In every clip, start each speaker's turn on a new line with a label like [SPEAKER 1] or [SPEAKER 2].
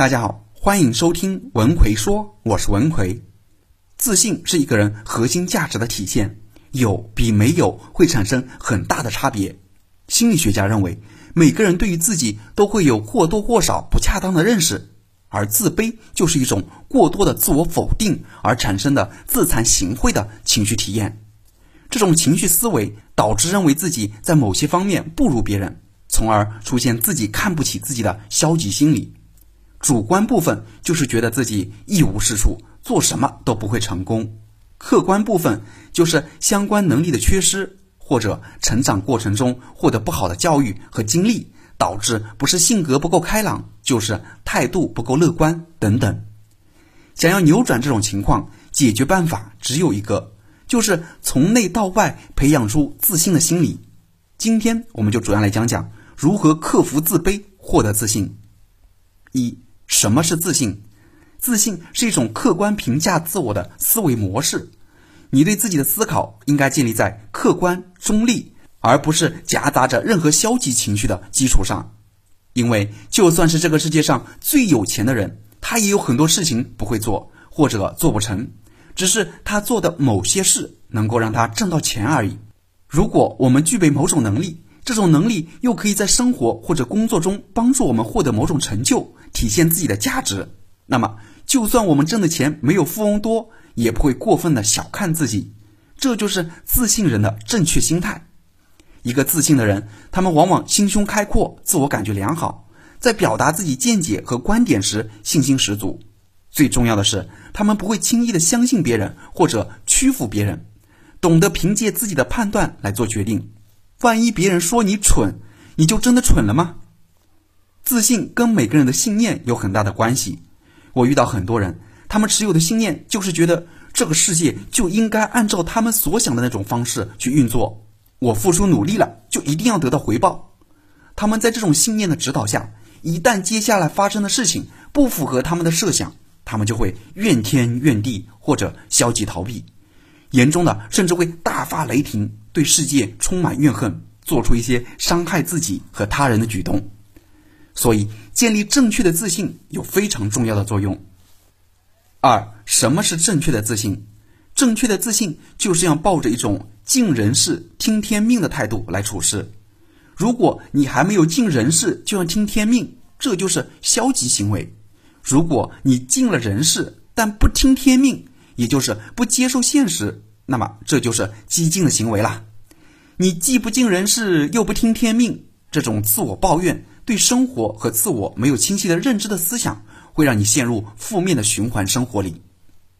[SPEAKER 1] 大家好，欢迎收听文奎说，我是文奎。自信是一个人核心价值的体现，有比没有会产生很大的差别。心理学家认为，每个人对于自己都会有或多或少不恰当的认识，而自卑就是一种过多的自我否定而产生的自惭形秽的情绪体验。这种情绪思维导致认为自己在某些方面不如别人，从而出现自己看不起自己的消极心理。主观部分就是觉得自己一无是处，做什么都不会成功；客观部分就是相关能力的缺失，或者成长过程中获得不好的教育和经历，导致不是性格不够开朗，就是态度不够乐观等等。想要扭转这种情况，解决办法只有一个，就是从内到外培养出自信的心理。今天我们就主要来讲讲如何克服自卑，获得自信。一什么是自信？自信是一种客观评价自我的思维模式。你对自己的思考应该建立在客观中立，而不是夹杂着任何消极情绪的基础上。因为就算是这个世界上最有钱的人，他也有很多事情不会做或者做不成，只是他做的某些事能够让他挣到钱而已。如果我们具备某种能力，这种能力又可以在生活或者工作中帮助我们获得某种成就。体现自己的价值，那么就算我们挣的钱没有富翁多，也不会过分的小看自己。这就是自信人的正确心态。一个自信的人，他们往往心胸开阔，自我感觉良好，在表达自己见解和观点时信心十足。最重要的是，他们不会轻易的相信别人或者屈服别人，懂得凭借自己的判断来做决定。万一别人说你蠢，你就真的蠢了吗？自信跟每个人的信念有很大的关系。我遇到很多人，他们持有的信念就是觉得这个世界就应该按照他们所想的那种方式去运作。我付出努力了，就一定要得到回报。他们在这种信念的指导下，一旦接下来发生的事情不符合他们的设想，他们就会怨天怨地或者消极逃避，严重的甚至会大发雷霆，对世界充满怨恨，做出一些伤害自己和他人的举动。所以，建立正确的自信有非常重要的作用。二，什么是正确的自信？正确的自信就是要抱着一种尽人事、听天命的态度来处事。如果你还没有尽人事就要听天命，这就是消极行为；如果你尽了人事但不听天命，也就是不接受现实，那么这就是激进的行为啦。你既不尽人事又不听天命，这种自我抱怨。对生活和自我没有清晰的认知的思想，会让你陷入负面的循环生活里。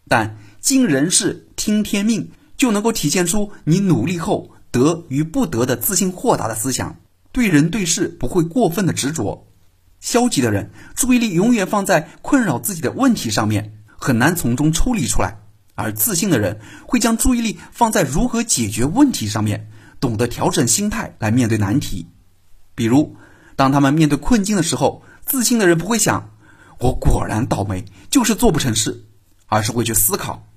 [SPEAKER 1] 但尽人事听天命，就能够体现出你努力后得与不得的自信豁达的思想。对人对事不会过分的执着。消极的人注意力永远放在困扰自己的问题上面，很难从中抽离出来；而自信的人会将注意力放在如何解决问题上面，懂得调整心态来面对难题。比如。当他们面对困境的时候，自信的人不会想“我果然倒霉，就是做不成事”，而是会去思考：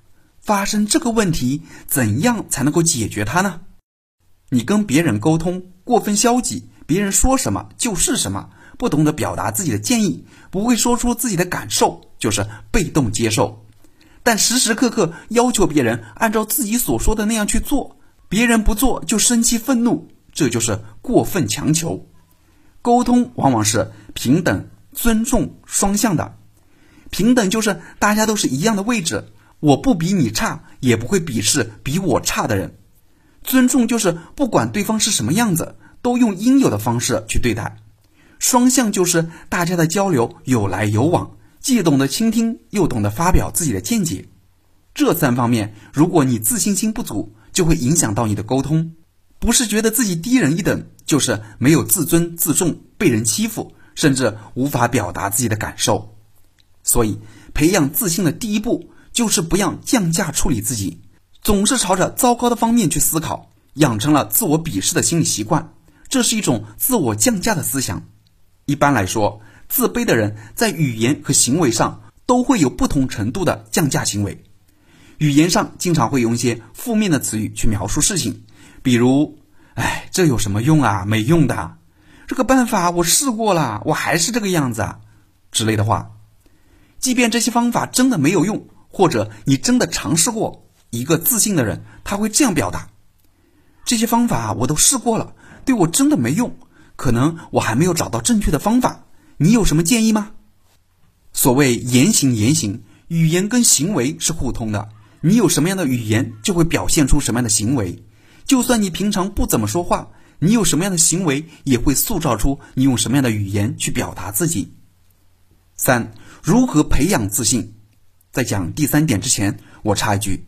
[SPEAKER 1] 发生这个问题，怎样才能够解决它呢？你跟别人沟通过分消极，别人说什么就是什么，不懂得表达自己的建议，不会说出自己的感受，就是被动接受；但时时刻刻要求别人按照自己所说的那样去做，别人不做就生气愤怒，这就是过分强求。沟通往往是平等、尊重双向的。平等就是大家都是一样的位置，我不比你差，也不会鄙视比我差的人。尊重就是不管对方是什么样子，都用应有的方式去对待。双向就是大家的交流有来有往，既懂得倾听，又懂得发表自己的见解。这三方面，如果你自信心不足，就会影响到你的沟通。不是觉得自己低人一等，就是没有自尊自重，被人欺负，甚至无法表达自己的感受。所以，培养自信的第一步就是不要降价处理自己，总是朝着糟糕的方面去思考，养成了自我鄙视的心理习惯，这是一种自我降价的思想。一般来说，自卑的人在语言和行为上都会有不同程度的降价行为。语言上经常会用一些负面的词语去描述事情。比如，哎，这有什么用啊？没用的，这个办法我试过了，我还是这个样子啊，之类的话。即便这些方法真的没有用，或者你真的尝试过，一个自信的人他会这样表达：这些方法我都试过了，对我真的没用，可能我还没有找到正确的方法。你有什么建议吗？所谓言行言行，语言跟行为是互通的。你有什么样的语言，就会表现出什么样的行为。就算你平常不怎么说话，你有什么样的行为，也会塑造出你用什么样的语言去表达自己。三、如何培养自信？在讲第三点之前，我插一句，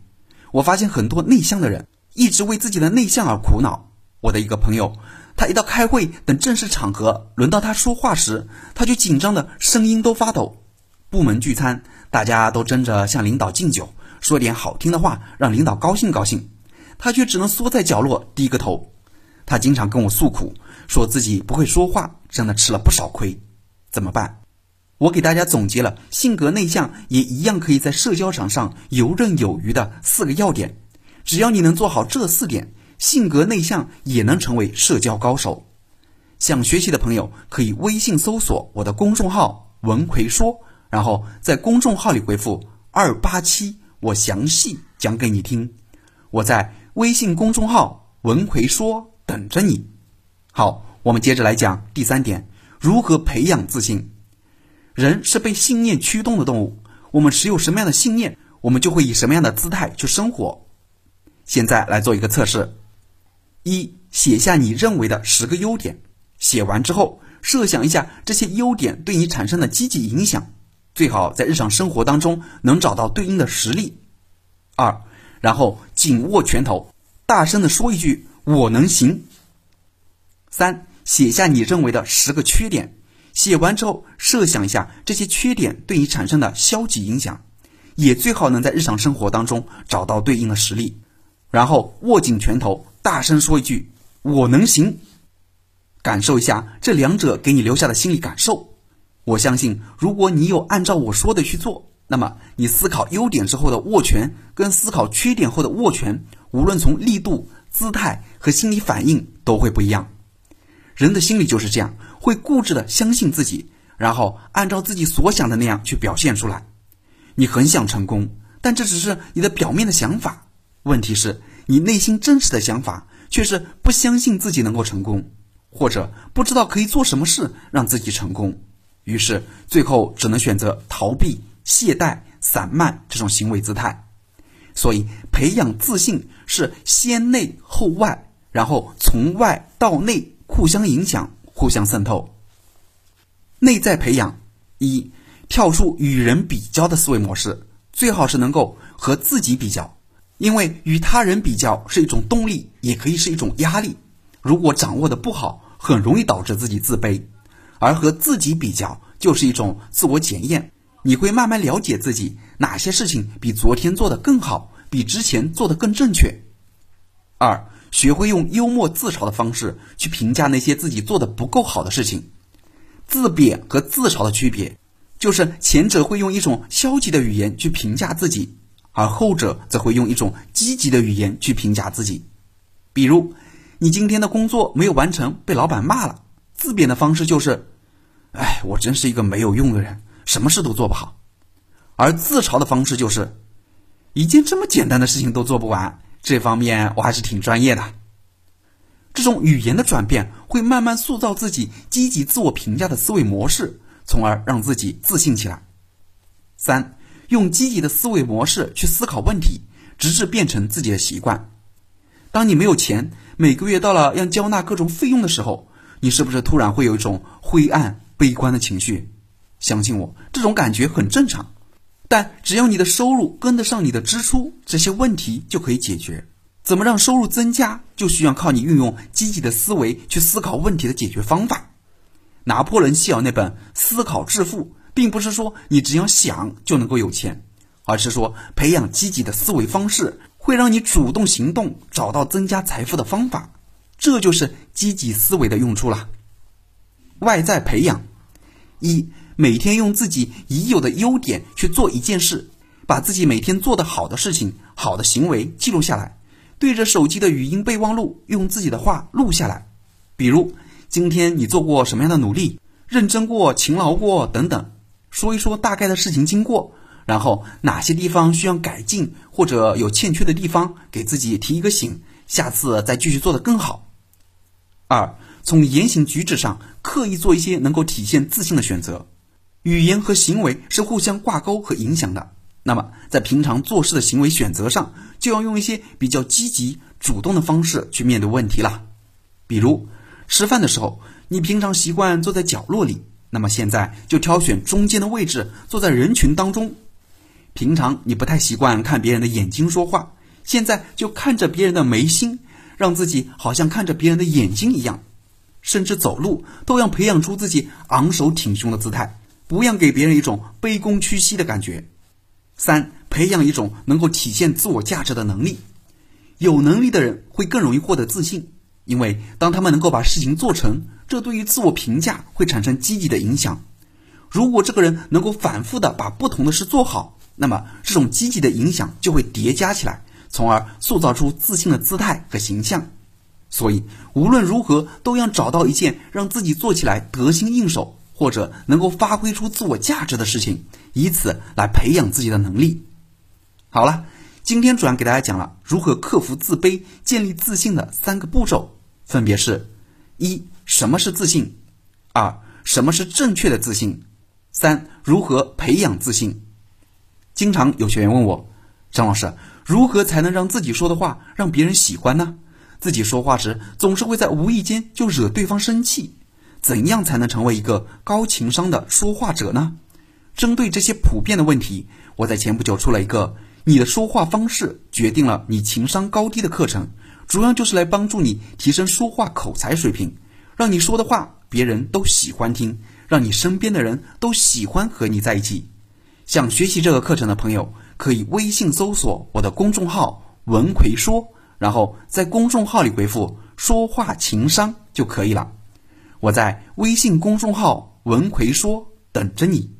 [SPEAKER 1] 我发现很多内向的人一直为自己的内向而苦恼。我的一个朋友，他一到开会等正式场合，轮到他说话时，他就紧张的声音都发抖。部门聚餐，大家都争着向领导敬酒。说点好听的话，让领导高兴高兴，他却只能缩在角落低个头。他经常跟我诉苦，说自己不会说话，真的吃了不少亏。怎么办？我给大家总结了性格内向也一样可以在社交场上游刃有余的四个要点。只要你能做好这四点，性格内向也能成为社交高手。想学习的朋友可以微信搜索我的公众号“文奎说”，然后在公众号里回复“二八七”。我详细讲给你听，我在微信公众号“文奎说”等着你。好，我们接着来讲第三点：如何培养自信。人是被信念驱动的动物，我们持有什么样的信念，我们就会以什么样的姿态去生活。现在来做一个测试：一、写下你认为的十个优点，写完之后，设想一下这些优点对你产生的积极影响。最好在日常生活当中能找到对应的实例。二，然后紧握拳头，大声的说一句“我能行”。三，写下你认为的十个缺点，写完之后设想一下这些缺点对你产生的消极影响，也最好能在日常生活当中找到对应的实例。然后握紧拳头，大声说一句“我能行”，感受一下这两者给你留下的心理感受。我相信，如果你有按照我说的去做，那么你思考优点之后的握拳，跟思考缺点后的握拳，无论从力度、姿态和心理反应都会不一样。人的心理就是这样，会固执的相信自己，然后按照自己所想的那样去表现出来。你很想成功，但这只是你的表面的想法。问题是，你内心真实的想法却是不相信自己能够成功，或者不知道可以做什么事让自己成功。于是，最后只能选择逃避、懈怠、散漫这种行为姿态。所以，培养自信是先内后外，然后从外到内互相影响、互相渗透。内在培养：一、跳出与人比较的思维模式，最好是能够和自己比较，因为与他人比较是一种动力，也可以是一种压力。如果掌握的不好，很容易导致自己自卑。而和自己比较，就是一种自我检验。你会慢慢了解自己哪些事情比昨天做得更好，比之前做得更正确。二，学会用幽默自嘲的方式去评价那些自己做的不够好的事情。自贬和自嘲的区别，就是前者会用一种消极的语言去评价自己，而后者则会用一种积极的语言去评价自己。比如，你今天的工作没有完成，被老板骂了。自贬的方式就是，哎，我真是一个没有用的人，什么事都做不好；而自嘲的方式就是，一件这么简单的事情都做不完，这方面我还是挺专业的。这种语言的转变会慢慢塑造自己积极自我评价的思维模式，从而让自己自信起来。三，用积极的思维模式去思考问题，直至变成自己的习惯。当你没有钱，每个月到了要交纳各种费用的时候。你是不是突然会有一种灰暗、悲观的情绪？相信我，这种感觉很正常。但只要你的收入跟得上你的支出，这些问题就可以解决。怎么让收入增加，就需要靠你运用积极的思维去思考问题的解决方法。拿破仑希尔那本《思考致富》，并不是说你只要想就能够有钱，而是说培养积极的思维方式，会让你主动行动，找到增加财富的方法。这就是积极思维的用处了。外在培养：一、每天用自己已有的优点去做一件事，把自己每天做的好的事情、好的行为记录下来，对着手机的语音备忘录用自己的话录下来。比如今天你做过什么样的努力，认真过、勤劳过等等。说一说大概的事情经过，然后哪些地方需要改进或者有欠缺的地方，给自己提一个醒，下次再继续做得更好。二，从言行举止上刻意做一些能够体现自信的选择。语言和行为是互相挂钩和影响的。那么，在平常做事的行为选择上，就要用一些比较积极、主动的方式去面对问题了。比如，吃饭的时候，你平常习惯坐在角落里，那么现在就挑选中间的位置，坐在人群当中。平常你不太习惯看别人的眼睛说话，现在就看着别人的眉心，让自己好像看着别人的眼睛一样。甚至走路都要培养出自己昂首挺胸的姿态。不要给别人一种卑躬屈膝的感觉。三、培养一种能够体现自我价值的能力。有能力的人会更容易获得自信，因为当他们能够把事情做成，这对于自我评价会产生积极的影响。如果这个人能够反复的把不同的事做好，那么这种积极的影响就会叠加起来，从而塑造出自信的姿态和形象。所以，无论如何都要找到一件让自己做起来得心应手。或者能够发挥出自我价值的事情，以此来培养自己的能力。好了，今天主要给大家讲了如何克服自卑、建立自信的三个步骤，分别是：一、什么是自信；二、什么是正确的自信；三、如何培养自信。经常有学员问我，张老师，如何才能让自己说的话让别人喜欢呢？自己说话时总是会在无意间就惹对方生气。怎样才能成为一个高情商的说话者呢？针对这些普遍的问题，我在前不久出了一个“你的说话方式决定了你情商高低”的课程，主要就是来帮助你提升说话口才水平，让你说的话别人都喜欢听，让你身边的人都喜欢和你在一起。想学习这个课程的朋友，可以微信搜索我的公众号“文奎说”，然后在公众号里回复“说话情商”就可以了。我在微信公众号“文奎说”等着你。